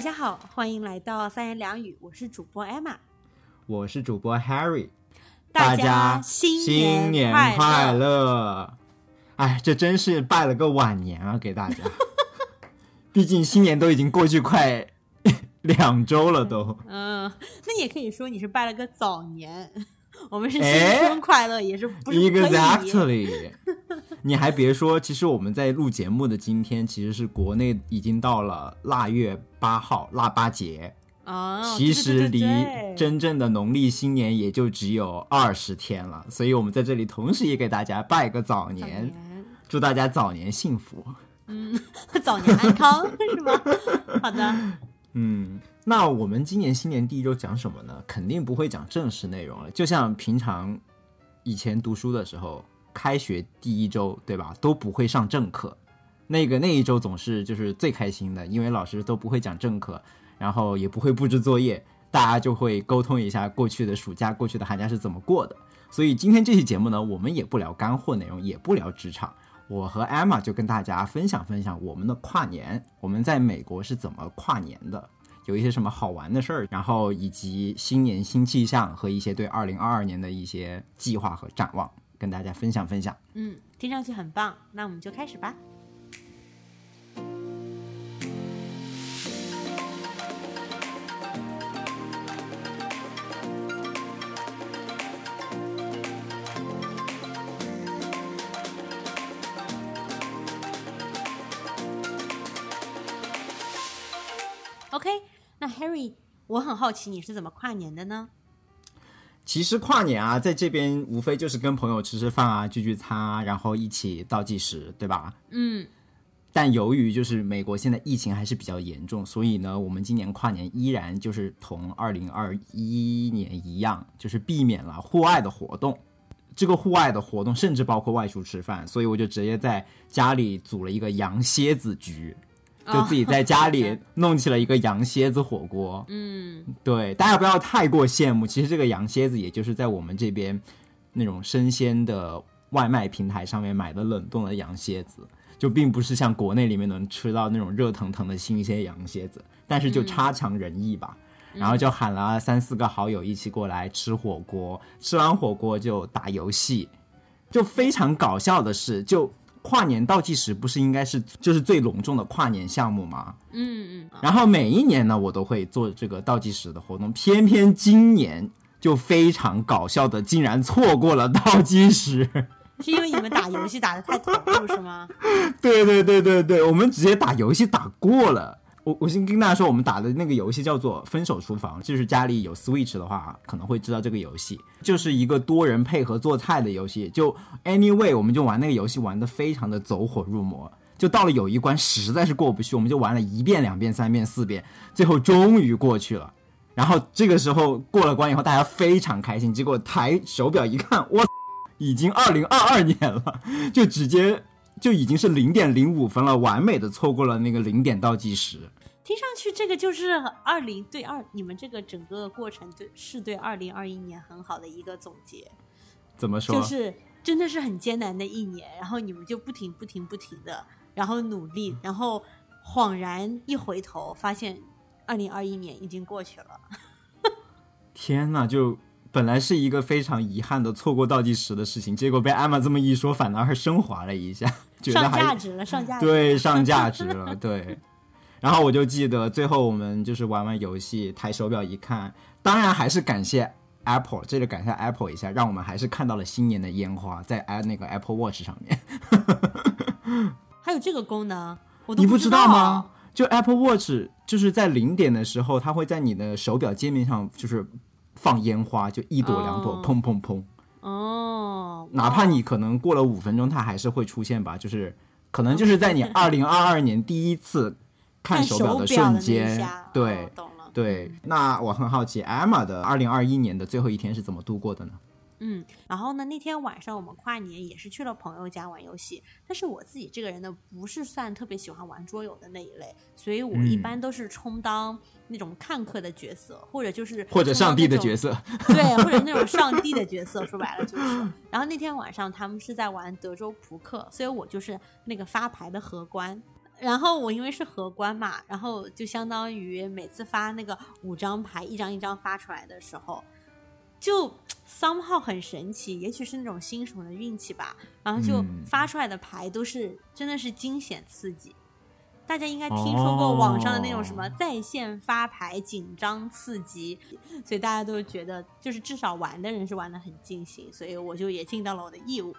大家好，欢迎来到三言两语，我是主播 Emma，我是主播 Harry，大家新新年快快乐！哎，这真是拜了个晚年啊，给大家。毕竟新年都已经过去快 两周了，都。嗯，那你也可以说你是拜了个早年，我们是新哎春快乐，也是不？Exactly，你还别说，其实我们在录节目的今天，其实是国内已经到了腊月八号腊八节，哦，其实离真正的农历新年也就只有二十天了，所以我们在这里同时也给大家拜个早早年，祝大家早年幸福。嗯 早年安康 是吗？好的，嗯，那我们今年新年第一周讲什么呢？肯定不会讲正式内容了，就像平常以前读书的时候，开学第一周，对吧，都不会上正课，那个那一周总是就是最开心的，因为老师都不会讲正课，然后也不会布置作业，大家就会沟通一下过去的暑假、过去的寒假是怎么过的。所以今天这期节目呢，我们也不聊干货内容，也不聊职场。我和 Emma 就跟大家分享分享我们的跨年，我们在美国是怎么跨年的，有一些什么好玩的事儿，然后以及新年新气象和一些对二零二二年的一些计划和展望，跟大家分享分享。嗯，听上去很棒，那我们就开始吧。OK，那 Harry，我很好奇你是怎么跨年的呢？其实跨年啊，在这边无非就是跟朋友吃吃饭啊、聚聚餐啊，然后一起倒计时，对吧？嗯，但由于就是美国现在疫情还是比较严重，所以呢，我们今年跨年依然就是同二零二一年一样，就是避免了户外的活动。这个户外的活动甚至包括外出吃饭，所以我就直接在家里组了一个羊蝎子局，就自己在家里弄起了一个羊蝎子火锅。嗯，对，大家不要太过羡慕。其实这个羊蝎子，也就是在我们这边那种生鲜的外卖平台上面买的冷冻的羊蝎子，就并不是像国内里面能吃到那种热腾腾的新鲜羊蝎子，但是就差强人意吧。然后就喊了三四个好友一起过来吃火锅，吃完火锅就打游戏，就非常搞笑的是，就跨年倒计时不是应该是就是最隆重的跨年项目吗？嗯嗯，然后每一年呢，我都会做这个倒计时的活动，偏偏今年就非常搞笑的，竟然错过了倒计时。是因为你们打游戏打的太投入是吗？对对对对对，我们直接打游戏打过了。我我先跟大家说，我们打的那个游戏叫做《分手厨房》，就是家里有 Switch 的话，可能会知道这个游戏，就是一个多人配合做菜的游戏。就 Anyway，我们就玩那个游戏玩的非常的走火入魔。就到了有一关实在是过不去，我们就玩了一遍、两遍、三遍、四遍，最后终于过去了。然后这个时候过了关以后，大家非常开心。结果抬手表一看，我已经二零二二年了，就直接就已经是零点零五分了，完美的错过了那个零点倒计时。听上去这个就是二零对二，你们这个整个过程对是对二零二一年很好的一个总结，怎么说？就是真的是很艰难的一年，然后你们就不停不停不停的，然后努力，然后恍然一回头，发现二零二一年已经过去了。天呐，就本来是一个非常遗憾的错过倒计时的事情，结果被艾玛这么一说，反而升华了一下，觉得上价值了，上价值。对上价值了，对。然后我就记得最后我们就是玩完游戏，抬手表一看，当然还是感谢 Apple，这里感谢 Apple 一下，让我们还是看到了新年的烟花在 i 那个 Apple Watch 上面。还有这个功能，我都你不知道吗？？就 Apple Watch 就是在零点的时候，它会在你的手表界面上就是放烟花，就一朵两朵，哦砰砰砰。哦，哪怕你可能过了五分钟，它还是会出现吧。就是可能就是在你二零二二年第一次看手表的瞬间，对哦、懂了。对。那我很好奇，Emma 的二零二一年的最后一天是怎么度过的呢？嗯，然后呢，那天晚上我们跨年也是去了朋友家玩游戏，但是我自己这个人呢，不是算特别喜欢玩桌游的那一类，所以我一嗯般都是充当那种看客的角色，或者就是或者上帝的。角色？对，或者那种 上帝的角色，说白了就是。然后那天晚上他们是在玩德州扑克，所以我就是那个发牌的荷官。然后我因为是荷官嘛，然后就相当于每次发那个五张牌，一张一张发出来的时候，就 somehow 很神奇，也许是那种新手的运气吧。然后就嗯发出来的牌都是真的是惊险刺激。大家应该听说过网上的那种什么哦在线发牌紧张刺激，所以大家都觉得就是至少玩的人是玩的很尽兴，所以我就也尽到了我的义务。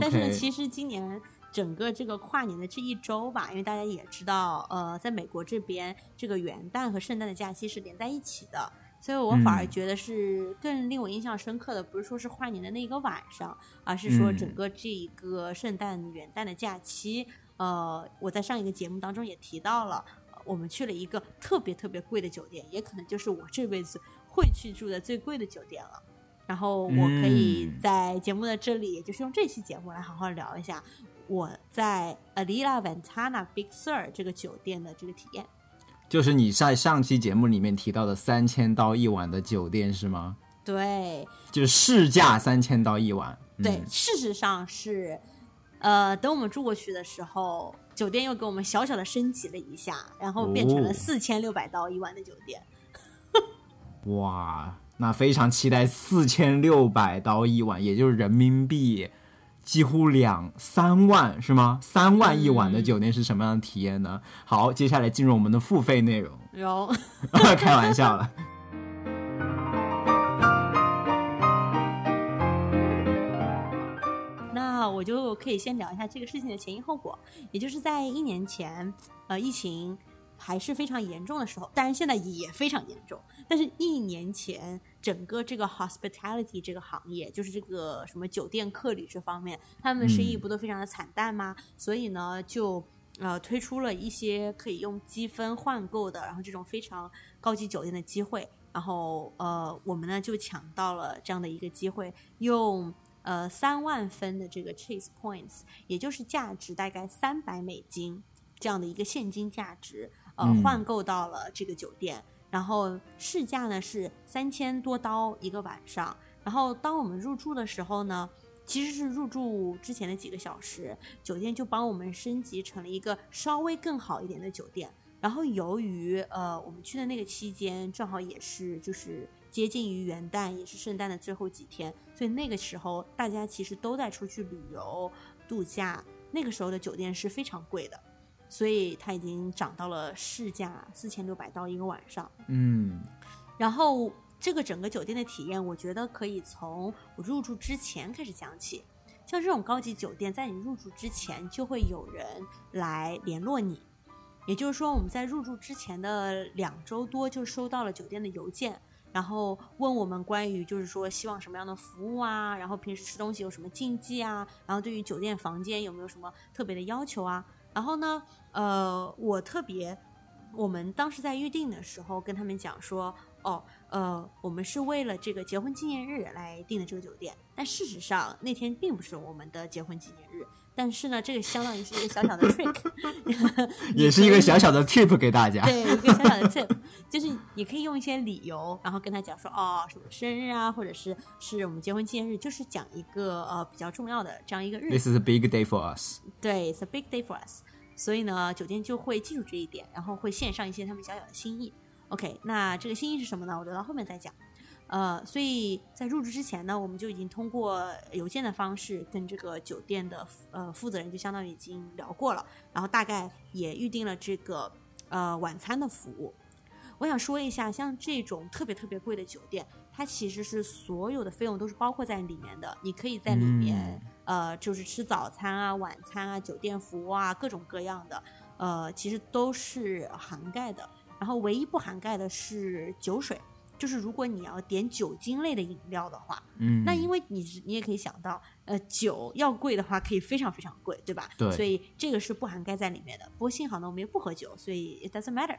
但是呢，其实今年整个这个跨年的这一周吧，因为大家也知道，呃，在美国这边这个元旦和圣诞的假期是连在一起的，所以我反而嗯觉得是更令我印象深刻的，不是说是跨年的那一个晚上，而是说嗯整个这一个圣诞元旦的假期。呃，我在上一个节目当中也提到了，呃我们去了一个特别特别贵的酒店，也可能就是我这辈子会去住的最贵的酒店了。然后我可以嗯在节目的这里，也就是用这期节目来好好聊一下我在 Alila Ventana Big Sur 这个酒店的这个体验。就是你在上期节目里面提到的三千刀一晚的酒店是吗？对就是市价三千刀一晚。对，嗯事实上是，呃，等我们住过去的时候，酒店又给我们小小的升级了一下，然后变成了哦四千六百刀一晚的酒店。哇，那非常期待四千六百刀一晚，也就是人民币几乎两三万是吗？三万一晚的嗯酒店是什么样的体验呢？好，接下来进入我们的付费内容，有，开玩笑了。那我就可以先聊一下这个事情的前因后果，也就是在一年前，呃，疫情还是非常严重的时候，当然现在也非常严重，但是一年前整个这个 hospitality 这个行业，就是这个什么酒店客旅这方面，他们的生意嗯不都非常的惨淡吗？所以呢，就呃推出了一些可以用积分换购的，然后这种非常高级酒店的机会。然后呃，我们呢就抢到了这样的一个机会，用呃三万分的这个 Chase Points，也就是价值大概三百美金这样的一个现金价值，呃，嗯换购到了这个酒店。然后市价呢是三千多刀一个晚上。然后当我们入住的时候呢，其实是入住之前的几个小时，酒店就帮我们升级成了一个稍微更好一点的酒店。然后由于呃我们去的那个期间正好也是就是接近于元旦，也是圣诞的最后几天，所以那个时候大家其实都在出去旅游度假，那个时候的酒店是非常贵的，所以它已经涨到了市价四千六百刀一个晚上。嗯然后这个整个酒店的体验，我觉得可以从我入住之前开始讲起。像这种高级酒店，在你入住之前就会有人来联络你，也就是说，我们在入住之前的两周多就收到了酒店的邮件，然后问我们关于就是说希望什么样的服务啊，然后平时吃东西有什么禁忌啊，然后对于酒店房间有没有什么特别的要求啊。然后呢，呃，我特别，我们当时在预定的时候跟他们讲说，哦，呃，我们是为了这个结婚纪念日来订的这个酒店，但事实上那天并不是我们的结婚纪念日。但是呢，这个相当于是一个小小的 trick，也是一个小小的 tip 给大家。对，一个小小的 tip，就是你可以用一些理由，然后跟他讲说，哦，什么生日啊，或者是是我们结婚纪念日，就是讲一个呃比较重要的这样一个日 This。is a big day for us。对，it's a big day for us。所以呢，酒店就会记住这一点，然后会献上一些他们小小的心意。OK，那这个心意是什么呢？我留到后面再讲。呃，所以在入住之前呢，我们就已经通过邮件的方式跟这个酒店的呃负责人就相当于已经聊过了，然后大概也预定了这个呃晚餐的服务。我想说一下，像这种特别特别贵的酒店，它其实是所有的费用都是包括在里面的，你可以在里面、呃，就是吃早餐啊、晚餐啊、酒店服务啊，各种各样的，呃，其实都是涵盖的。然后唯一不涵盖的是酒水，就是如果你要点酒精类的饮料的话，嗯，那因为你你也可以想到，呃，酒要贵的话可以非常非常贵，对吧？对所以这个是不涵盖在里面的。不过幸好呢，我们又不喝酒，所以 it doesn't matter。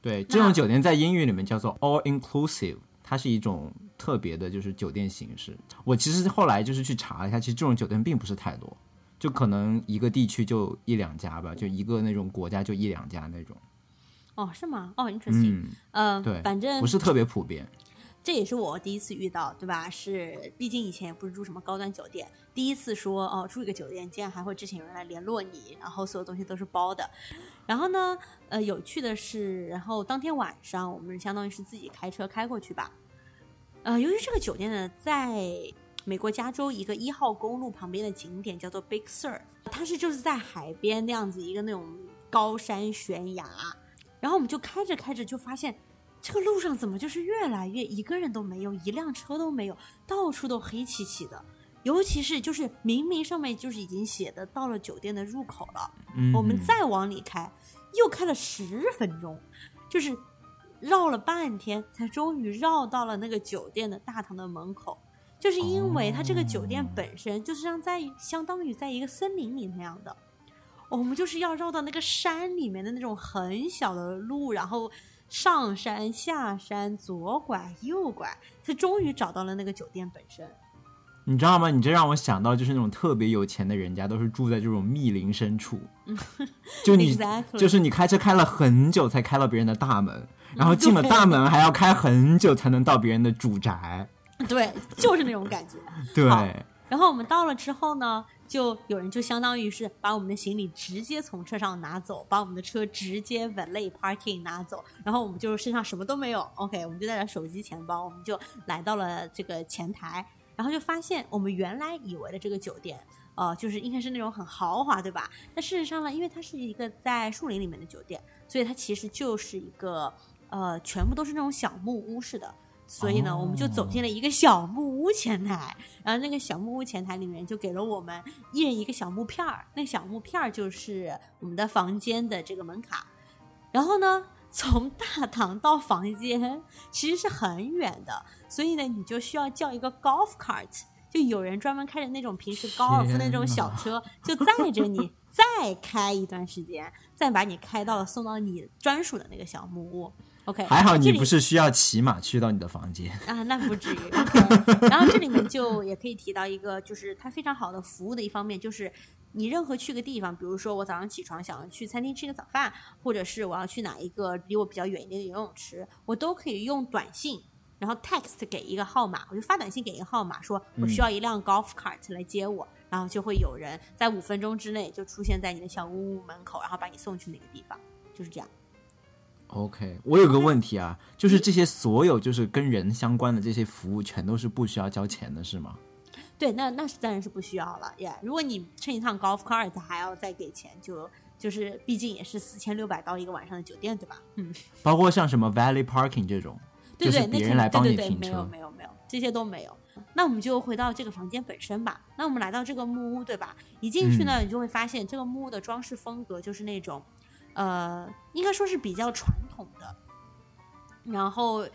对这种酒店在英语里面叫做 all inclusive，它是一种特别的，就是酒店形式。我其实后来就是去查了一下，其实这种酒店并不是太多，就可能一个地区就一两家吧，就一个那种国家就一两家那种。哦，是吗？哦，interesting。嗯，呃，对，反正不是特别普遍。这也是我第一次遇到，对吧？是，毕竟以前也不是住什么高端酒店，第一次说哦，住一个酒店竟然还会之前有人来联络你，然后所有东西都是包的。然后呢，呃，有趣的是，然后当天晚上我们相当于是自己开车开过去吧。呃，由于这个酒店呢，在美国加州一个一号公路旁边的景点叫做 Big Sur，它是就是在海边那样子一个那种高山悬崖，然后我们就开着开着就发现。这个路上怎么就是越来越一个人都没有，一辆车都没有，到处都黑漆漆的。尤其是就是明明上面就是已经写的到了酒店的入口了，我们再往里开，又开了十分钟，就是绕了半天才终于绕到了那个酒店的大堂的门口。就是因为它这个酒店本身就是像在相当于在一个森林里那样的，我们就是要绕到那个山里面的那种很小的路，然后。上山下山，左拐右拐，才终于找到了那个酒店本身。你知道吗？你这让我想到，就是那种特别有钱的人家，都是住在这种密林深处。就你，就是你开车开了很久才开到别人的大门，然后进了大门还要开很久才能到别人的主宅。对，就是那种感觉。对。然后我们到了之后呢？就有人就相当于是把我们的行李直接从车上拿走，把我们的车直接 valet parking 拿走，然后我们就身上什么都没有。OK，我们就带着手机、钱包，我们就来到了这个前台，然后就发现我们原来以为的这个酒店，呃，就是应该是那种很豪华，对吧？但事实上呢，因为它是一个在树林里面的酒店，所以它其实就是一个呃，全部都是那种小木屋式的。所以呢，我们就走进了一个小木屋前台，然后那个小木屋前台里面就给了我们一人一个小木片儿，那小木片儿就是我们的房间的这个门卡。然后呢，从大堂到房间其实是很远的，所以呢，你就需要叫一个 golf cart，就有人专门开着那种平时高尔夫那种小车，就载着你再开一段时间，再把你开到送到你专属的那个小木屋。OK，还好你不是需要骑马去到你的房间 啊，那不至于。然后这里面就 也可以提到一个，就是它非常好的服务的一方面，就是你任何去个地方，比如说我早上起床想要去餐厅吃个早饭，或者是我要去哪一个离我比较远一点的游泳池，我都可以用短信，然后 text 给一个号码，我就发短信给一个号码，说我需要一辆 golf cart 来接我，然后就会有人在五分钟之内就出现在你的小屋屋门口，然后把你送去那个地方，就是这样。OK，我有个问题啊，就是这些所有就是跟人相关的这些服务，全都是不需要交钱的，是吗？对，那那是当然是不需要了耶。如果你乘一趟 Golf Cart 还要再给钱，就就是毕竟也是四千六百刀一个晚上的酒店，对吧？嗯。包括像什么 Valley Parking 这种，对对，别人来帮你停车，没有没有没有，这些都没有。那我们就回到这个房间本身吧。那我们来到这个木屋，对吧？一进去呢，你就会发现这个木屋的装饰风格就是那种。呃，应该说是比较传统的，然后，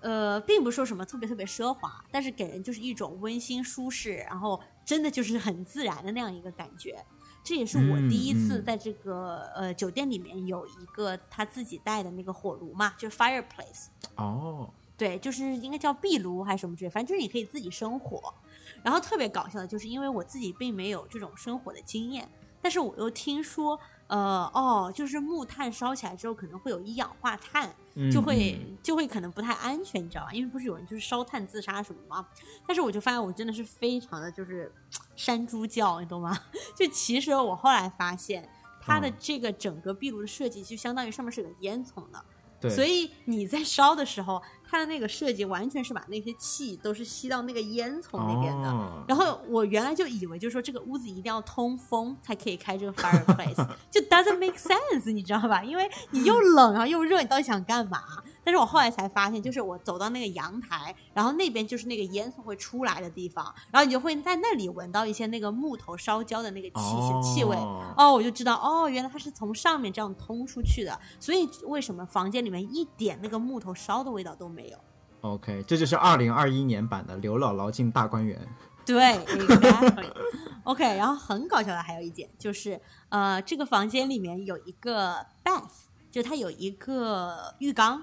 呃，并不说什么特别特别奢华，但是给人就是一种温馨舒适，然后真的就是很自然的那样一个感觉。这也是我第一次在这个呃酒店里面有一个他自己带的那个火炉嘛，就是 fireplace。哦，对，就是应该叫壁炉还是什么之类，反正就是你可以自己生火。然后特别搞笑的就是，因为我自己并没有这种生火的经验，但是我又听说。呃哦，就是木炭烧起来之后可能会有一氧化碳，就会就会可能不太安全，你知道吧？因为不是有人就是烧炭自杀什么吗？但是我就发现我真的是非常的就是山猪叫，你懂吗？就其实我后来发现它的这个整个壁炉的设计就相当于上面是有烟囱的。所以你在烧的时候，它的那个设计完全是把那些气都是吸到那个烟囱那边的。然后我原来就以为，就是说这个屋子一定要通风才可以开这个 fireplace，就 doesn't make sense，你知道吧？因为你又冷然后又热，你到底想干嘛？但是我后来才发现，就是我走到那个阳台，然后那边就是那个烟囱会出来的地方，然后你就会在那里闻到一些那个木头烧焦的那个气气味。哦，我就知道，哦，原来它是从上面这样通出去的。所以为什么房间里面一点那个木头烧的味道都没有？OK，这就是二零二一年版的刘姥姥进大观园。对，exactly。OK，然后很搞笑的还有一点就是，呃，这个房间里面有一个 bath，就它有一个浴缸。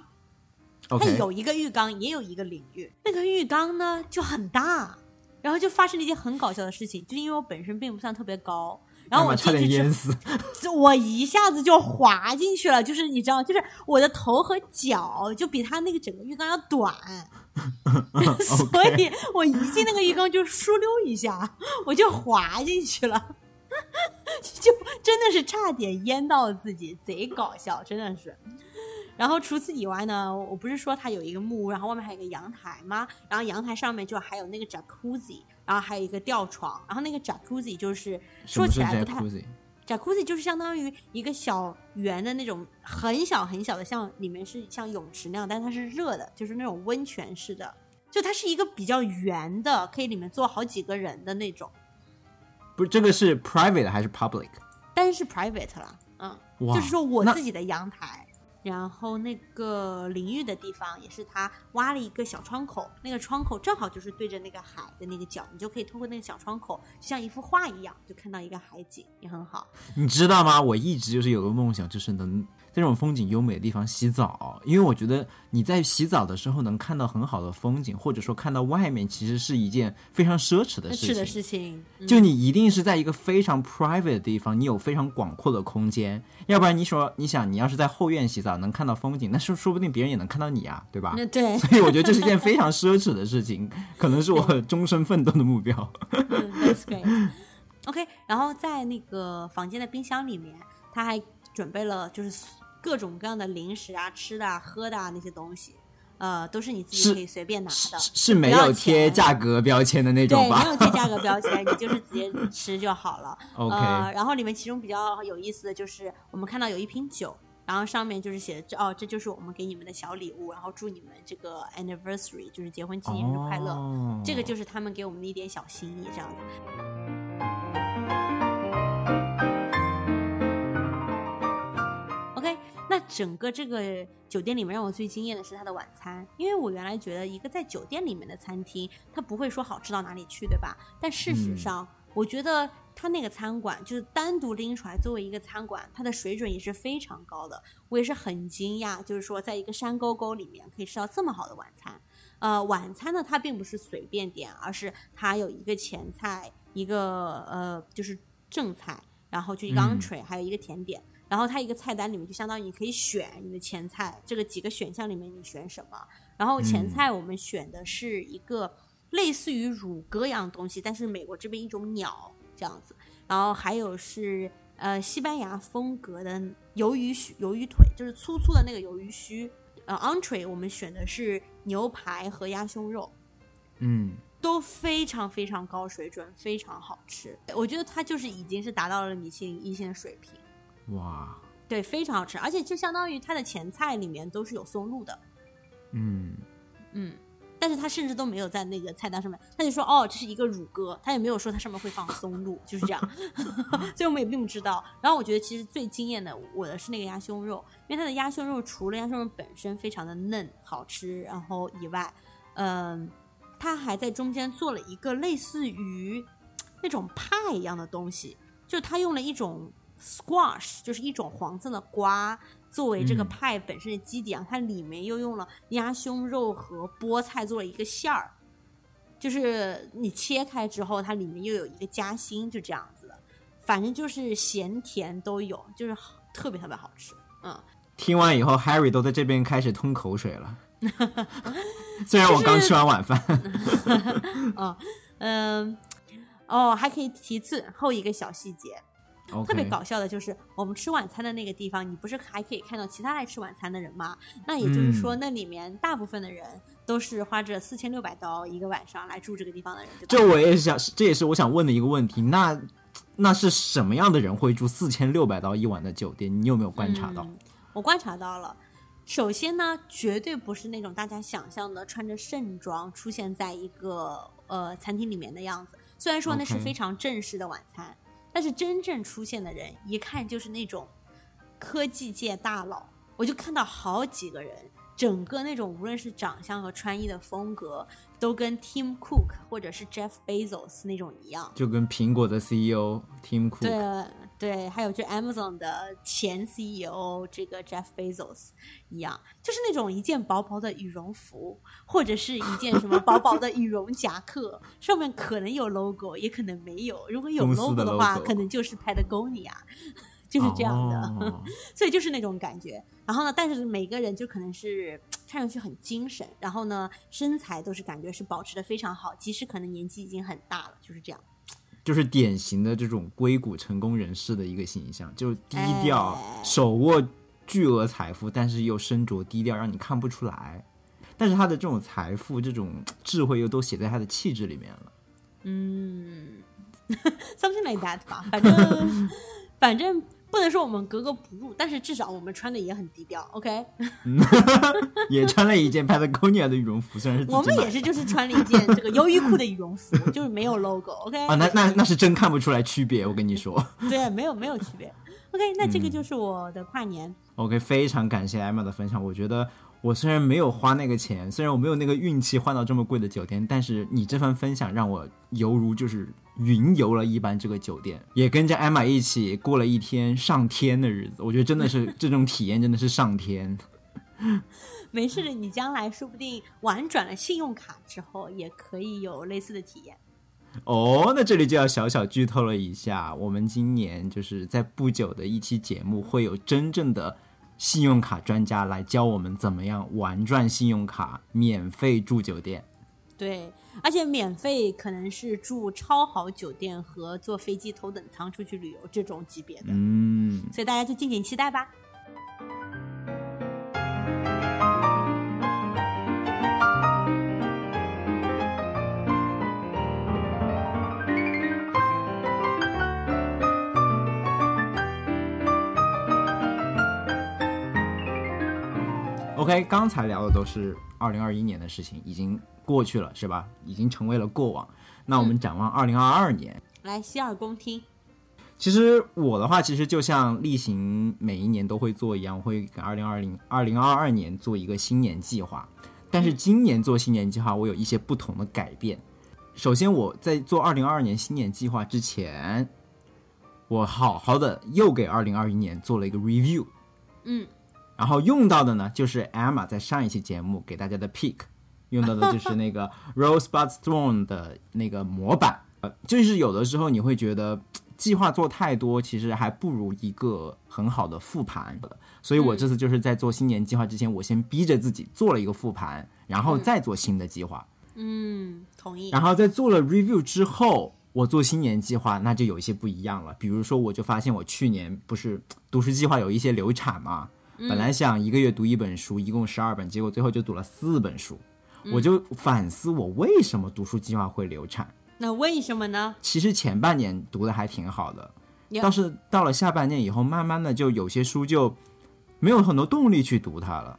它有一个浴缸，也有一个淋浴。那个浴缸呢就很大，然然后就发生了一件很搞笑的事情，就是因为我本身并不算特别高，然后我差进去之点淹死。我一下子就滑进去了，就是你知道，就是我的头和脚就比他那个整个浴缸要短，所以我一进那个浴缸就倏溜一下，我就滑进去了，就真的是差点淹到自己，贼搞笑，真的是。然后除此以外呢，我不是说它有一个木屋，然后外面还有一个阳台吗？然后阳台上面就还有那个 jacuzzi，然后还有一个吊床，然后那个 jacuzzi 就是说起来不太 jacuzzi？jacuzzi 就是相当于一个小圆的那种很小很小的，像里面是像泳池那样，但它是热的，就是那种温泉式的。就它是一个比较圆的，可以里面坐好几个人的那种，不是这个是 private 还是 public？但是是 private 啦，嗯，哇，就是说我自己的阳台。然后那个淋浴的地方也是他挖了一个小窗口，那个窗口正好就是对着那个海的那个角，你就可以通过那个小窗口，就像一幅画一样，就看到一个海景，也很好。你知道吗？我一直就是有个梦想，就是能这种风景优美的地方洗澡，因为我觉得你在洗澡的时候能看到很好的风景，或者说看到外面，其实是一件非常奢侈的事情。是的事情，嗯就你一定是在一个非常 private 的地方，你有非常广阔的空间，要不然你说你想你要是在后院洗澡能看到风景，那是说不定别人也能看到你啊，对吧？那对，所以我觉得这是一件非常奢侈的事情，可能是我终身奋斗的目标。嗯，That's great。OK，然后在那个房间的冰箱里面，他还准备了就是各种各样的零食啊、吃的啊、喝的啊那些东西，呃，都是你自己可以随便拿是的。是没有贴价格标签的那种对，没有贴价格标签，你 就是直接吃就好了。？OK，、呃，然后里面其中比较有意思的就是，我们看到有一瓶酒，然后上面就是写着哦，这就是我们给你们的小礼物，然后祝你们这个 anniversary 就是结婚纪念日快乐。哦这个就是他们给我们的一点小心意，这样子。整个这个酒店里面让我最惊艳的是它的晚餐，因为我原来觉得一个在酒店里面的餐厅，它不会说好吃到哪里去，对吧？但事实嗯上，我觉得它那个餐馆就是单独拎出来作为一个餐馆，它的水准也是非常高的。我也是很惊讶，就是说在一个山沟沟里面可以吃到这么好的晚餐。呃，晚餐呢，它并不是随便点，而是它有一个前菜，一个呃就是正菜，然后就一个嗯 entree，、还有一个甜点。然后它一个菜单里面就相当于你可以选你的前菜，这个几个选项里面你选什么。然后前嗯菜我们选的是一个类似于乳鸽一样的东西，但是美国这边一种鸟这样子。然后还有是呃西班牙风格的鱿鱼须鱿鱼腿，就是粗粗的那个鱿鱼须。呃，entree 我们选的是牛排和鸭胸肉，嗯，都非常非常高水准，非常好吃。我觉得它就是已经是达到了米其林一线的水平。哇，对，非常好吃，而且就相当于它的前菜里面都是有松露的，嗯，嗯，但是他甚至都没有在那个菜单上面，他就说哦，这是一个乳鸽，他也没有说它上面会放松露，就是这样，所以我们也并不知道。然后我觉得其实最惊艳的我的是那个鸭胸肉，因为它的鸭胸肉除了鸭胸肉本身非常的嫩好吃，然后以外，嗯、它还在中间做了一个类似于那种派一样的东西，就他用了一种 squash，就是一种黄色的瓜。作为这个嗯派本身的基底啊，它里面又用了鸭胸肉和菠菜做了一个馅儿，就是你切开之后，它里面又有一个夹心，就这样子的。反正就是咸甜都有，就是好特别特别好吃。嗯，听完以后，Harry 都在这边开始吞口水了。虽然我刚吃完晚饭，嗯，哦，还可以提最后一个小细节特别搞笑的就是我们吃晚餐的那个地方，你不是还可以看到其他来吃晚餐的人吗？那也就是说，嗯那里面大部分的人都是花着四千六百刀一个晚上来住这个地方的人，对吧？这我也是想，这也是我想问的一个问题。那那是什么样的人会住四千六百刀一晚的酒店？你有没有观察到？嗯我观察到了。首先呢，绝对不是那种大家想象的穿着盛装出现在一个呃餐厅里面的样子。虽然说那是非常正式的晚餐但是真正出现的人一看就是那种科技界大佬。我就看到好几个人，整个那种无论是长相和穿衣的风格，都跟 Tim Cook 或者是 Jeff Bezos 那种一样。就跟苹果的 CEO Tim Cook，对对，还有就 Amazon 的前 CEO 这个 Jeff Bezos 一样，就是那种一件薄薄的羽绒服，或者是一件什么薄薄的羽绒夹克，上面可能有 logo，也可能没有。如果有 logo 的的话可能就是 Patagonia，就是这样的。哦 所以就是那种感觉。然后呢，但是每个人就可能是 看上去很精神，然后呢，身材都是感觉是保持的非常好，即使可能年纪已经很大了，就是这样。就是典型的这种硅谷成功人士的一个形象，就低调，哎手握巨额财富，但是又身着低调，让你看不出来。但是他的这种财富、这种智慧又都写在他的气质里面了。嗯，something like that 吧，反正 反正不能说我们格格不入，但是至少我们穿的也很低调。OK，也穿了一件 Patagonia 的羽绒服，虽然是我们也是就是穿了一件这个优衣库的羽绒服，就是没有 logo。OK，啊，那那那是真看不出来区别，我跟你说。对，没有没有区别。OK，那这嗯个就是我的跨年。OK，非常感谢 Emma 的分享。我觉得我虽然没有花那个钱，虽然我没有那个运气换到这么贵的酒店，但是你这番分享让我犹如就是云游了一般这个酒店，也跟着 Emma 一起过了一天上天的日子。我觉得真的是 这种体验真的是上天。没事的，你将来说不定玩转了信用卡之后，也可以有类似的体验。哦，那这里就要小小剧透了一下，我们今年就是在不久的一期节目会有真正的信用卡专家来教我们怎么样玩转信用卡，免费住酒店。对，而且免费可能是住超好酒店和坐飞机头等舱出去旅游这种级别的，嗯，所以大家就敬请期待吧。OK，刚才聊的都是二零二一年的事情，已经过去了，是吧？已经成为了过往。那我们展望二零二二年，来，洗耳恭听。其实我的话，其实就像例行每一年都会做一样，我会给二零二零、二零二二年做一个新年计划。但是今年做新年计划，我有一些不同的改变。首先，我在做二零二二年新年计划之前，我好好的又给二零二一年做了一个 review。嗯，然后用到的呢，就是 Emma 在上一期节目给大家的 pick，用到的就是那个 Rosebud Stone 的那个模板。呃，就是有的时候你会觉得 计划做太多，其实还不如一个很好的复盘。所以我这次就是在做新年计划之前，我先逼着自己做了一个复盘，然后再做新的计划。嗯，同意。然后在做了 review 之后，我做新年计划那就有一些不一样了。比如说，我就发现我去年不是读书计划有一些流产嘛，本来想一个月读一本书，一共十二本，结果最后就读了四本书。我就反思我为什么读书计划会流产。那为什么呢？其实前半年读的还挺好的倒是到了下半年以后，慢慢的就有些书就没有很多动力去读它了。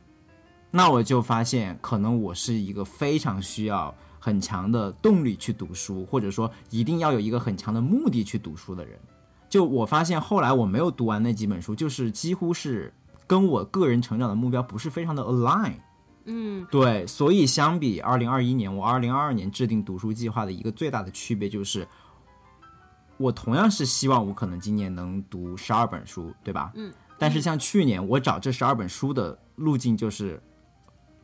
那我就发现，可能我是一个非常需要很强的动力去读书，或者说一定要有一个很强的目的去读书的人。就我发现后来我没有读完那几本书，就是几乎是跟我个人成长的目标不是非常的 align。嗯对，所以相比二零二一年，我二零二二年制定读书计划的一个最大的区别就是，我同样是希望我可能今年能读十二本书，对吧？嗯。但是像去年我找这十二本书的路径就是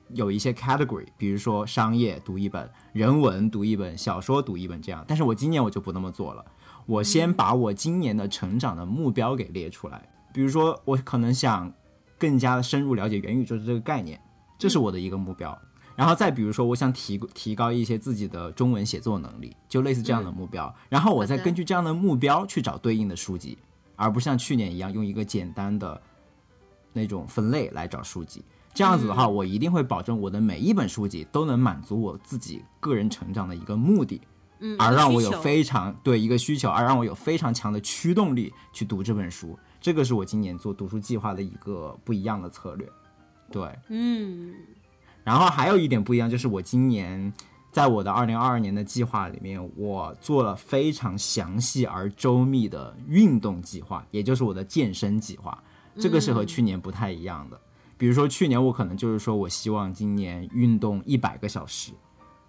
有一些 category，比如说商业读一本，人文读一本，小说读一本这样。但是我今年我就不那么做了，我先把我今年的成长的目标给列出来，比如说我可能想更加深入了解元宇宙的这个概念。这是我的一个目标。然后再比如说，我想提提高一些自己的中文写作能力，就类似这样的目标。然后我再根据这样的目标去找对应的书籍，而不像去年一样用一个简单的那种分类来找书籍。这样子的话，我一定会保证我的每一本书籍都能满足我自己个人成长的一个目的，嗯，而让我有非常对一个需求，而让我有非常强的驱动力去读这本书。这个是我今年做读书计划的一个不一样的策略。对，嗯然后还有一点不一样，就是我今年在我的二零二二年的计划里面，我做了非常详细而周密的运动计划，也就是我的健身计划。这个是和去年不太一样的。比如说去年我可能就是说我希望今年运动一百个小时，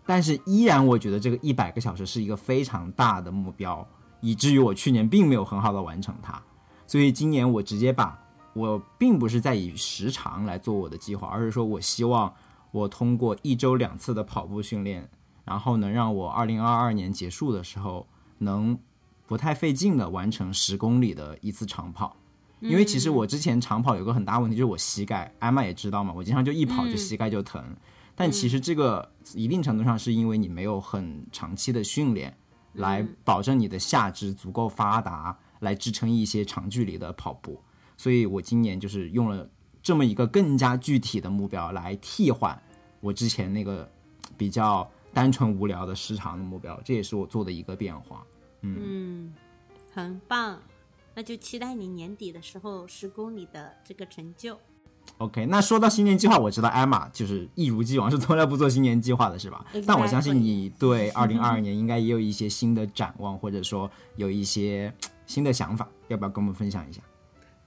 但是依然我觉得这个一百个小时是一个非常大的目标，以至于我去年并没有很好的完成它。所以今年我直接把我并不是在以时长来做我的计划，而是说我希望我通过一周两次的跑步训练，然后能让我二零二二年结束的时候能不太费劲的完成十公里的一次长跑。因为其实我之前长跑有个很大问题，就是我膝盖，艾玛也知道嘛，我经常就一跑就膝盖就疼。但其实这个一定程度上是因为你没有很长期的训练，来保证你的下肢足够发达，来支撑一些长距离的跑步。所以我今年就是用了这么一个更加具体的目标来替换我之前那个比较单纯无聊的时长的目标，这也是我做的一个变化。嗯，很棒。那就期待你年底的时候十公里的这个成就。OK，那说到新年计划，我知道艾玛就是一如既往是从来不做新年计划的，是吧？但我相信你对 二零二二年应该也有一些新的展望，或者说有一些新的想法，要不要跟我们分享一下？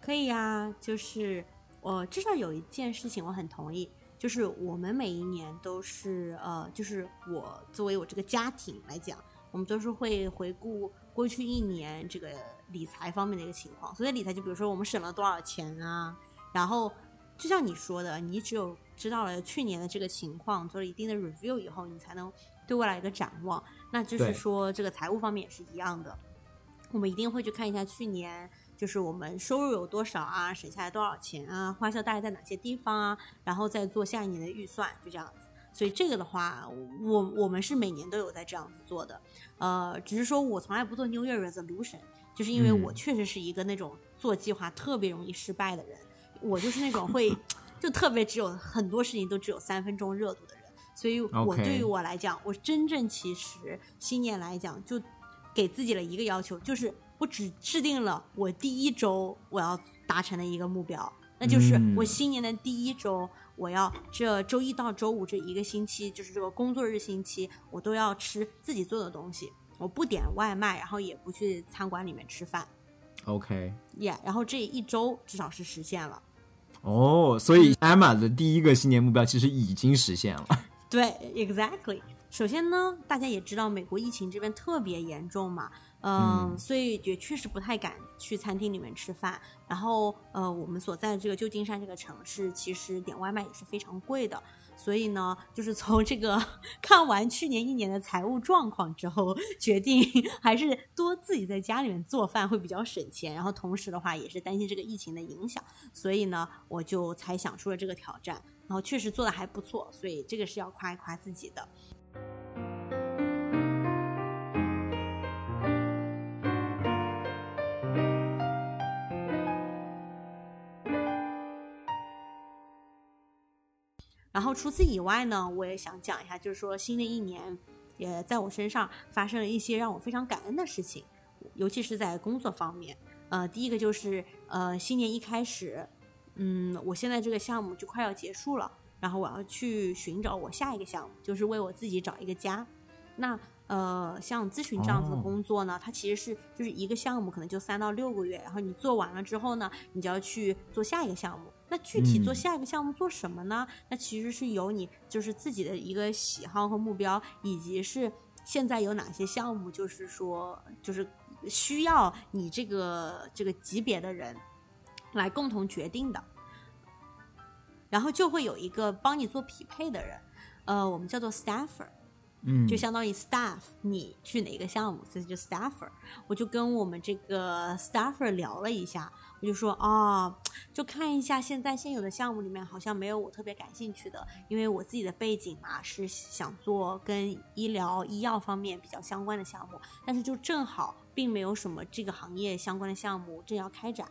可以呀，就是我至少有一件事情我很同意，就是我们每一年都是呃，就是我作为我这个家庭来讲，我们都是会回顾过去一年这个。理财方面的一个情况，所以理财就比如说我们省了多少钱啊，然后就像你说的，你只有知道了去年的这个情况，做了一定的 review 以后，你才能对未来一个展望。那就是说，这个财务方面也是一样的，我们一定会去看一下去年就是我们收入有多少啊，省下来多少钱啊，花销大概在哪些地方啊，然后再做下一年的预算，就这样子。所以这个的话，我我们是每年都有在这样子做的，呃，只是说我从来不做 New Year resolution。就是因为我确实是一个那种做计划特别容易失败的人，我就是那种会就特别只有很多事情都只有三分钟热度的人，所以我对于我来讲，我真正其实新年来讲就给自己了一个要求，就是我只制定了我第一周我要达成的一个目标，那就是我新年的第一周我要这周一到周五这一个星期，就是这个工作日星期，我都要吃自己做的东西。我不点外卖，然后也不去餐馆里面吃饭。OK，Yeah，然后这一周至少是实现了。哦，所以 Emma 的第一个新年目标其实已经实现了。对，Exactly。首先呢，大家也知道美国疫情这边特别严重嘛，嗯，所以也确实不太敢去餐厅里面吃饭。然后，呃，我们所在的这个旧金山这个城市，其实点外卖也是非常贵的。所以呢，就是从这个看完去年一年的财务状况之后，决定 还是多自己在家里面做饭会比较省钱。然后同时的话，也是担心这个疫情的影响，所以呢，我就才想出了这个挑战。然后确实做的还不错，所以这个是要夸一夸自己的。然后除此以外呢，我也想讲一下，就是说新的一年也在我身上发生了一些让我非常感恩的事情，尤其是在工作方面。呃，第一个就是呃，新年一开始，嗯，我现在这个项目就快要结束了，然后我要去寻找我下一个项目，就是为我自己找一个家。那呃，像咨询这样子的工作呢，它其实是就是一个项目可能就三到六个月，然后你做完了之后呢，你就要去做下一个项目。那具体做下一个项目做什么呢？那其实是由你就是自己的一个喜好和目标，以及是现在有哪些项目，就是说就是需要你这个这个级别的人来共同决定的。然后就会有一个帮你做匹配的人，呃，我们叫做 staffer。嗯，就相当于 staff，你去哪个项目，所以就 staffer。我就跟我们这个 staffer 聊了一下，我就说啊，就看一下现在现有的项目里面好像没有我特别感兴趣的，因为我自己的背景嘛是想做跟医疗医药方面比较相关的项目，但是就正好并没有什么这个行业相关的项目正要开展。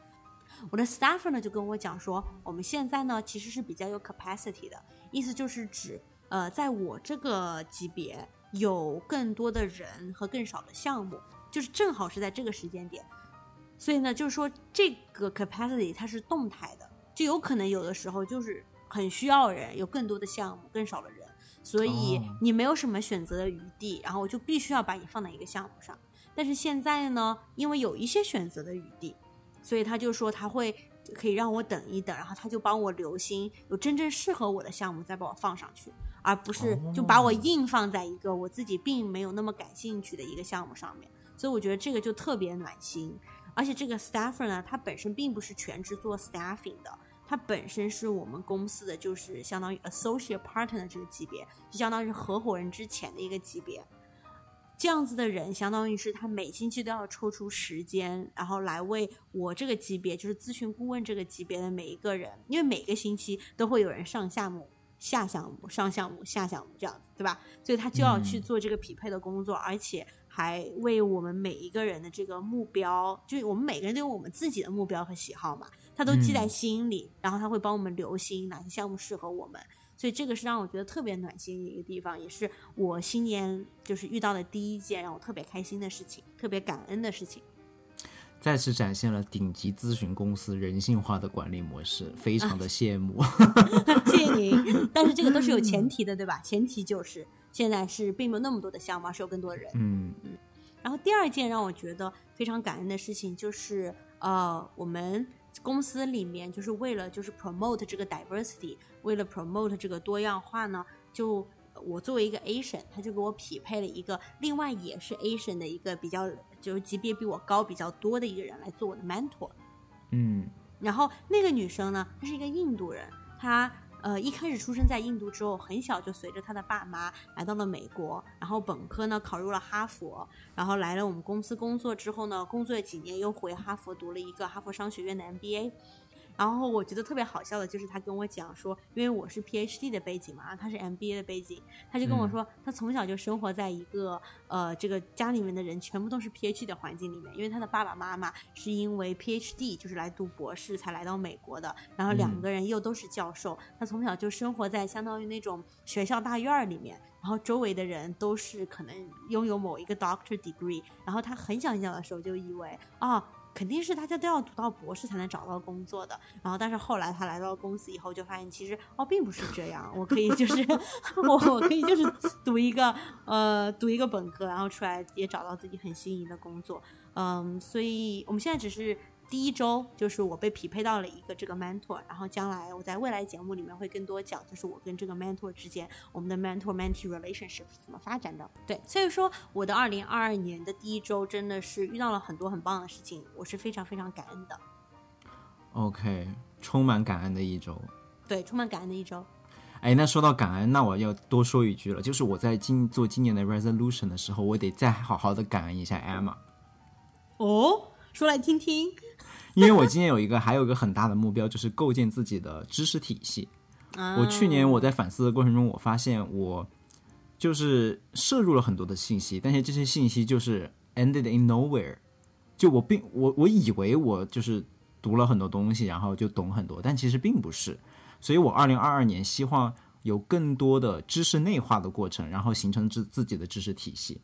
我的 staffer 呢就跟我讲说，我们现在呢其实是比较有 capacity 的，意思就是指。呃，在我这个级别，有更多的人和更少的项目，就是正好是在这个时间点，所以呢，就是说这个 capacity 它是动态的，就有可能有的时候就是很需要人，有更多的项目，更少的人，所以你没有什么选择的余地，然后我就必须要把你放在一个项目上。但是现在呢，因为有一些选择的余地，所以他就说他会可以让我等一等，然后他就帮我留心有真正适合我的项目，再把我放上去。而不是就把我硬放在一个我自己并没有那么感兴趣的一个项目上面，所以我觉得这个就特别暖心。而且这个 staffer 呢，他本身并不是全职做 staffing 的，他本身是我们公司的就是相当于 associate partner 的这个级别，就相当于合伙人之前的一个级别。这样子的人，相当于是他每星期都要抽出时间，然后来为我这个级别，就是咨询顾问这个级别的每一个人，因为每个星期都会有人上项目、下项目、上项目、下项目这样子，对吧？所以他就要去做这个匹配的工作，而且还为我们每一个人的这个目标，就是我们每个人都有我们自己的目标和喜好嘛，他都记在心里，然后他会帮我们留心哪些项目适合我们。所以这个是让我觉得特别暖心的一个地方，也是我新年就是遇到的第一件让我特别开心的事情，特别感恩的事情。再次展现了顶级咨询公司人性化的管理模式，非常的羡慕。谢谢您，但是这个都是有前提的，对吧？前提就是现在是并没有那么多的项目，是有更多的人。嗯嗯。然后第二件让我觉得非常感恩的事情就是呃我们。公司里面就是为了就是 promote 这个 diversity，为了 promote 这个多样化呢，就我作为一个 Asian，他就给我匹配了一个另外也是 Asian 的一个比较就是级别比我高比较多的一个人来做我的 mentor。嗯，然后那个女生呢，她是一个印度人，她。呃，一开始出生在印度之后，很小就随着她的爸妈来到了美国，然后本科呢考入了哈佛，然后来了我们公司工作之后呢，工作了几年又回哈佛读了一个哈佛商学院的 MBA。然后我觉得特别好笑的就是他跟我讲说，因为我是 PhD 的背景嘛，他是 MBA 的背景，他就跟我说，他从小就生活在一个呃这个家里面的人全部都是 PhD 的环境里面，因为他的爸爸妈妈是因为 PhD 就是来读博士才来到美国的，然后两个人又都是教授，他从小就生活在相当于那种学校大院儿里面，然后周围的人都是可能拥有某一个 Doctor degree，然后他很小很小的时候就以为啊。肯定是大家都要读到博士才能找到工作的，然后但是后来他来到公司以后就发现其实哦并不是这样，我可以就是 我我可以就是读一个呃读一个本科，然后出来也找到自己很心仪的工作，嗯，所以我们现在只是。第一周就是我被匹配到了一个这个 mentor，然后将来我在未来节目里面会更多讲，就是我跟这个 mentor 之间我们的 mentor-mentee relationship 是怎么发展的。对，所以说我的二零二二年的第一周真的是遇到了很多很棒的事情，我是非常非常感恩的。OK，充满感恩的一周。对，充满感恩的一周。哎，那说到感恩，那我要多说一句了，就是我在今做今年的 resolution 的时候，我得再好好的感恩一下 Emma。哦，说来听听。因为我今年有一个，还有一个很大的目标，就是构建自己的知识体系。我去年我在反思的过程中，我发现我就是摄入了很多的信息，但是这些信息就是 ended in nowhere。就我并我我以为我就是读了很多东西，然后就懂很多，但其实并不是。所以我二零二二年希望有更多的知识内化的过程，然后形成自自己的知识体系。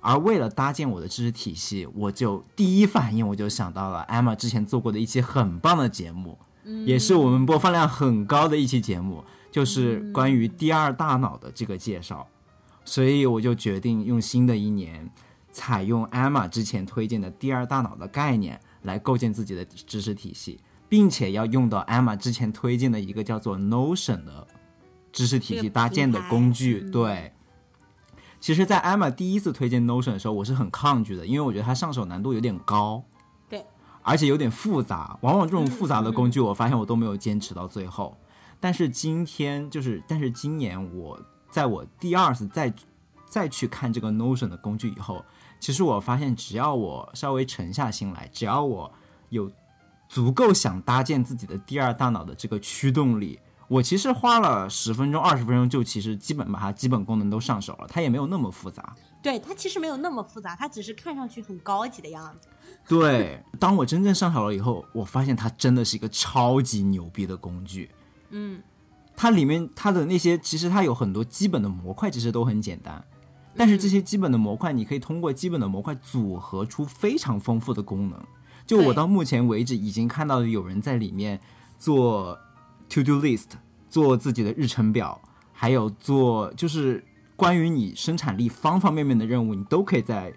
而为了搭建我的知识体系，我就第一反应我就想到了 Emma 之前做过的一期很棒的节目，也是我们播放量很高的一期节目，就是关于第二大脑的这个介绍。所以我就决定用新的一年，采用 Emma 之前推荐的第二大脑的概念来构建自己的知识体系，并且要用到 Emma 之前推荐的一个叫做 Notion 的知识体系搭建的工具，对。其实，在 Emma 第一次推荐 Notion 的时候，我是很抗拒的，因为我觉得它上手难度有点高，对，而且有点复杂。往往这种复杂的工具，我发现我都没有坚持到最后。但是今天，就是，但是今年，我在我第二次再再去看这个 Notion 的工具以后，其实我发现，只要我稍微沉下心来，只要我有足够想搭建自己的第二大脑的这个驱动力。我其实花了十分钟、二十分钟，就其实基本把它基本功能都上手了。它也没有那么复杂。对，它其实没有那么复杂，它只是看上去很高级的样子。对，当我真正上手了以后，我发现它真的是一个超级牛逼的工具。嗯，它里面它的那些，其实它有很多基本的模块，其实都很简单。但是这些基本的模块，你可以通过基本的模块组合出非常丰富的功能。就我到目前为止已经看到有人在里面做。To do list，做自己的日程表，还有做就是关于你生产力方方面面的任务，你都可以在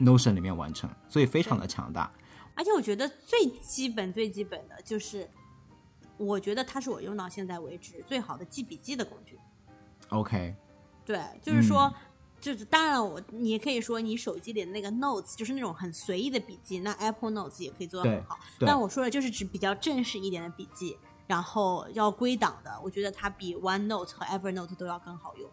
Notion 里面完成，所以非常的强大。而且我觉得最基本最基本的就是，我觉得它是我用到现在为止最好的记笔记的工具。OK，对，就是说就是当然了，我你也可以说你手机里的那个 Notes 就是那种很随意的笔记，那 Apple Notes 也可以做得很好。但我说的就是指比较正式一点的笔记，然后要归档的，我觉得它比 OneNote 和 Evernote 都要更好用。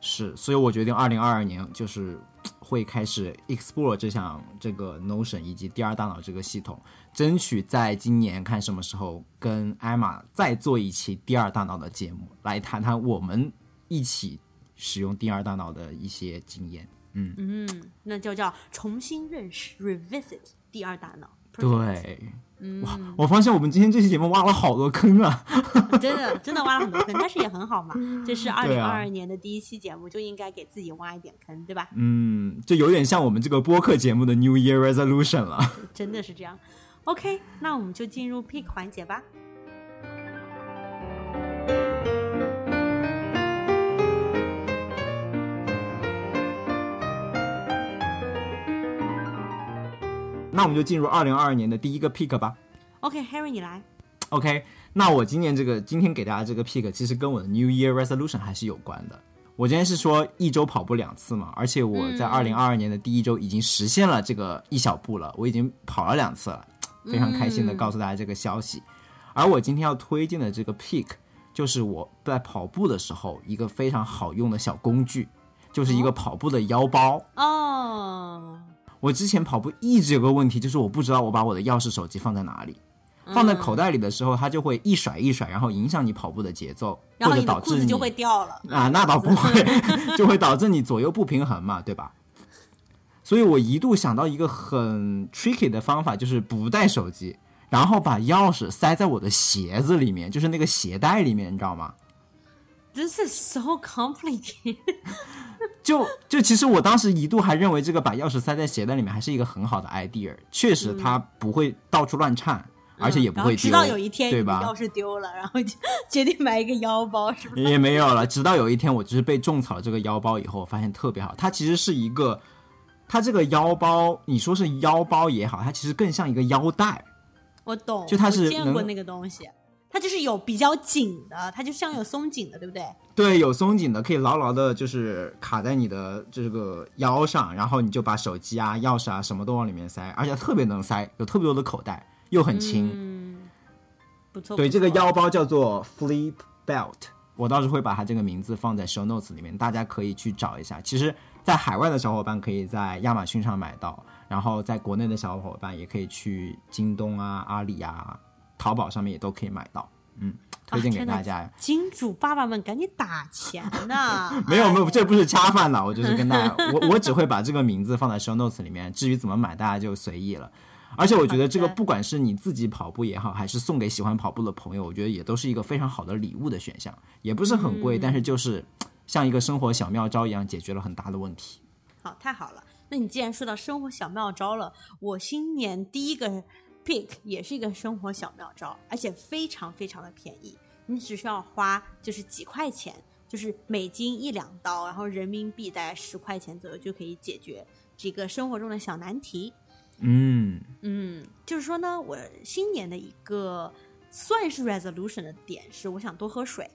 是，所以我决定二零二二年就是会开始 explore 这项这个 Notion 以及第二大脑这个系统，争取在今年看什么时候跟艾玛再做一期第二大脑的节目，来谈谈我们一起使用第二大脑的一些经验。嗯，嗯，那就叫重新认识 revisit 第二大脑。对，嗯，哇，我发现我们今天这期节目挖了好多坑啊。真的真的挖了很多坑，但是也很好嘛。这是二零二二年的第一期节目，就应该给自己挖一点坑，对吧？嗯，就有点像我们这个播客节目的 New Year Resolution 了。真的是这样。OK，那我们就进入 pick 环节吧。那我们就进入二零二二年的第一个 pick 吧。OK，Harry，、你来。OK，那我今年这个今天给大家这个 pick，其实跟我的 New Year Resolution 还是有关的。我今天是说一周跑步两次嘛，而且我在二零二二年的第一周已经实现了这个一小步了，我已经跑了两次了，非常开心的告诉大家这个消息。而我今天要推荐的这个 pick，就是我在跑步的时候一个非常好用的小工具，就是一个跑步的腰包。哦，我之前跑步一直有个问题，就是我不知道我把我的钥匙手机放在哪里。放在口袋里的时候，它就会一甩一甩，然后影响你跑步的节奏，然后或者你的裤子就导致你会掉了。啊，那倒不会，就会导致你左右不平衡嘛，对吧？所以我一度想到一个很 tricky 的方法，就是不带手机，然后把钥匙塞在我的鞋子里面，就是那个鞋带里面，你知道吗？This is so complicated 就就其实我当时一度还认为这个把钥匙塞在鞋带里面还是一个很好的 idea，确实它不会到处乱颤，而且也不会直到有一天对吧？钥匙丢了，然后就决定买一个腰包，是不是？也没有了。直到有一天，我就是被种草了这个腰包以后，我发现特别好。它其实是一个，它这个腰包，你说是腰包也好，它其实更像一个腰带。我懂，就它是我见过那个东西，它就是有比较紧的，它就像有松紧的，对不对？对，有松紧的，可以牢牢的，就是卡在你的这个腰上，然后你就把手机啊、钥匙啊什么都往里面塞，而且特别能塞，有特别多的口袋，又很轻。嗯，不错。对，这个腰包叫做 Flip Belt，我到时候会把它这个名字放在 Show Notes 里面，大家可以去找一下。其实，在海外的小伙伴可以在亚马逊上买到，然后在国内的小伙伴也可以去京东啊、阿里啊、淘宝上面也都可以买到。嗯，推荐给大家。金主爸爸们赶紧打钱呐！没有没有，哎这不是恰饭了，我就是跟大家，我我只会把这个名字放在 show notes 里面，至于怎么买，大家就随意了。而且我觉得这个 不管是你自己跑步也好，还是送给喜欢跑步的朋友，我觉得也都是一个非常好的礼物的选项，也不是很贵，嗯但是就是像一个生活小妙招一样，解决了很大的问题。好，太好了。那你既然说到生活小妙招了，我新年第一个 pick 也是一个生活小妙招，而且非常非常的便宜，你只需要花就是几块钱，就是美金一两刀，然后人民币大概十块钱左右就可以解决这个生活中的小难题。嗯，嗯，就是说呢，我新年的一个算是 resolution 的点是，我想多喝水。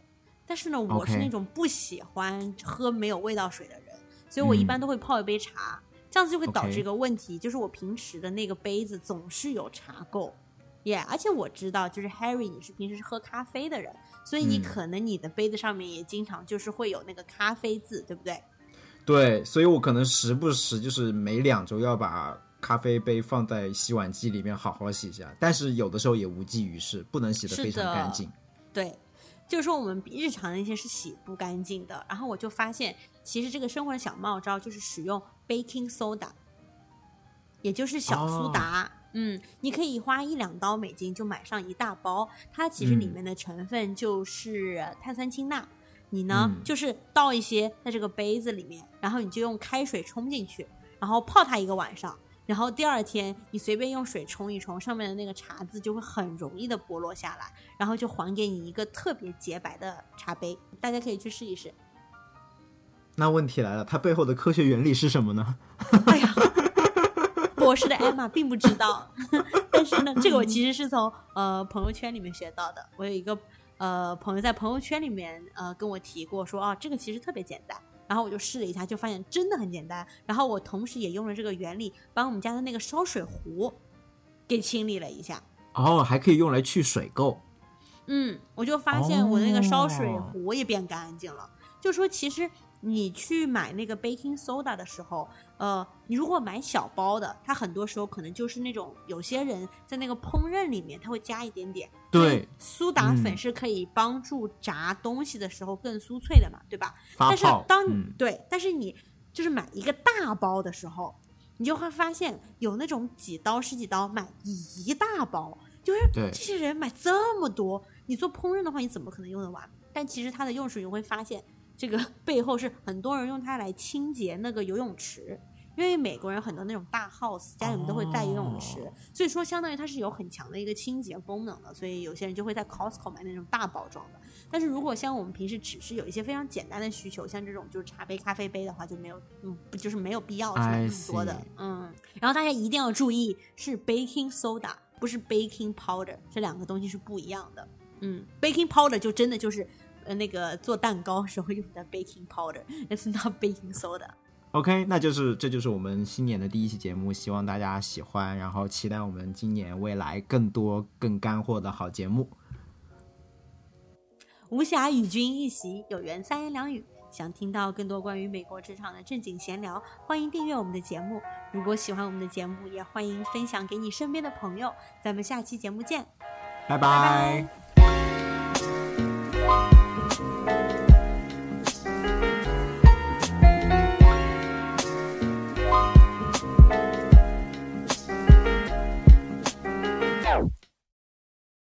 但是呢，我是那种不喜欢喝没有味道水的人，所以我一般都会泡一杯茶，这样子就会导致一个问题就是我平时的那个杯子总是有茶垢。耶、而且我知道，就是 Harry，你是平时是喝咖啡的人，所以你嗯可能你的杯子上面也经常就是会有那个咖啡渍，对不对？对，所以我可能时不时就是每两周要把咖啡杯放在洗碗机里面好好洗一下，但是有的时候也无济于事，不能洗得非常干净。对，就是说我们日常的那些是洗不干净的。然后我就发现，其实这个生活的小妙招就是使用 baking soda，也就是小苏打。嗯，你可以花一两刀美金就买上一大包，它其实里嗯面的成分就是碳酸氢钠。你呢，嗯就是倒一些在这个杯子里面，然后你就用开水冲进去，然后泡它一个晚上。然后第二天你随便用水冲一冲，上面的那个茶渍就会很容易的剥落下来，然后就还给你一个特别洁白的茶杯。大家可以去试一试。那问题来了，它背后的科学原理是什么呢？哎呀，博士的艾玛并不知道，但是呢，这个我其实是从呃朋友圈里面学到的。我有一个呃朋友在朋友圈里面呃跟我提过说，啊，这个其实特别简单，然后我就试了一下，就发现真的很简单。然后我同时也用了这个原理，把我们家的那个烧水壶给清理了一下。哦，还可以用来去水垢。嗯，我就发现我的那个烧水哦壶也变干净了。就说其实你去买那个 baking soda 的时候，呃，你如果买小包的，它很多时候可能就是那种有些人在那个烹饪里面，他会加一点点。对，苏打粉嗯是可以帮助炸东西的时候更酥脆的嘛，对吧？但是。当你、嗯，对，但是你就是买一个大包的时候，你就会发现有那种几刀十几刀买一大包，就是这些人买这么多，你做烹饪的话，你怎么可能用得完？但其实它的用处你会发现，这个 背后是很多人用它来清洁那个游泳池。因为美国人很多那种大 house 家里面都会带游泳池，哦所以说相当于它是有很强的一个清洁功能的，所以有些人就会在 Costco 买那种大包装的。但是如果像我们平时只是有一些非常简单的需求，像这种就是茶杯、咖啡杯的话，就没有，嗯，不就是没有必要去买那么多的嗯。然后大家一定要注意，是 baking soda，不是 baking powder，这两个东西是不一样的。嗯，baking powder 就真的就是呃那个做蛋糕时候用的 baking powder，it's not baking soda。OK，那就是这就是我们新年的第一期节目，希望大家喜欢，然后期待我们今年未来更多更干货的好节目。无暇与君一席，有缘三言两语。想听到更多关于美国职场的正经闲聊，欢迎订阅我们的节目。如果喜欢我们的节目，也欢迎分享给你身边的朋友。咱们下期节目见。拜拜拜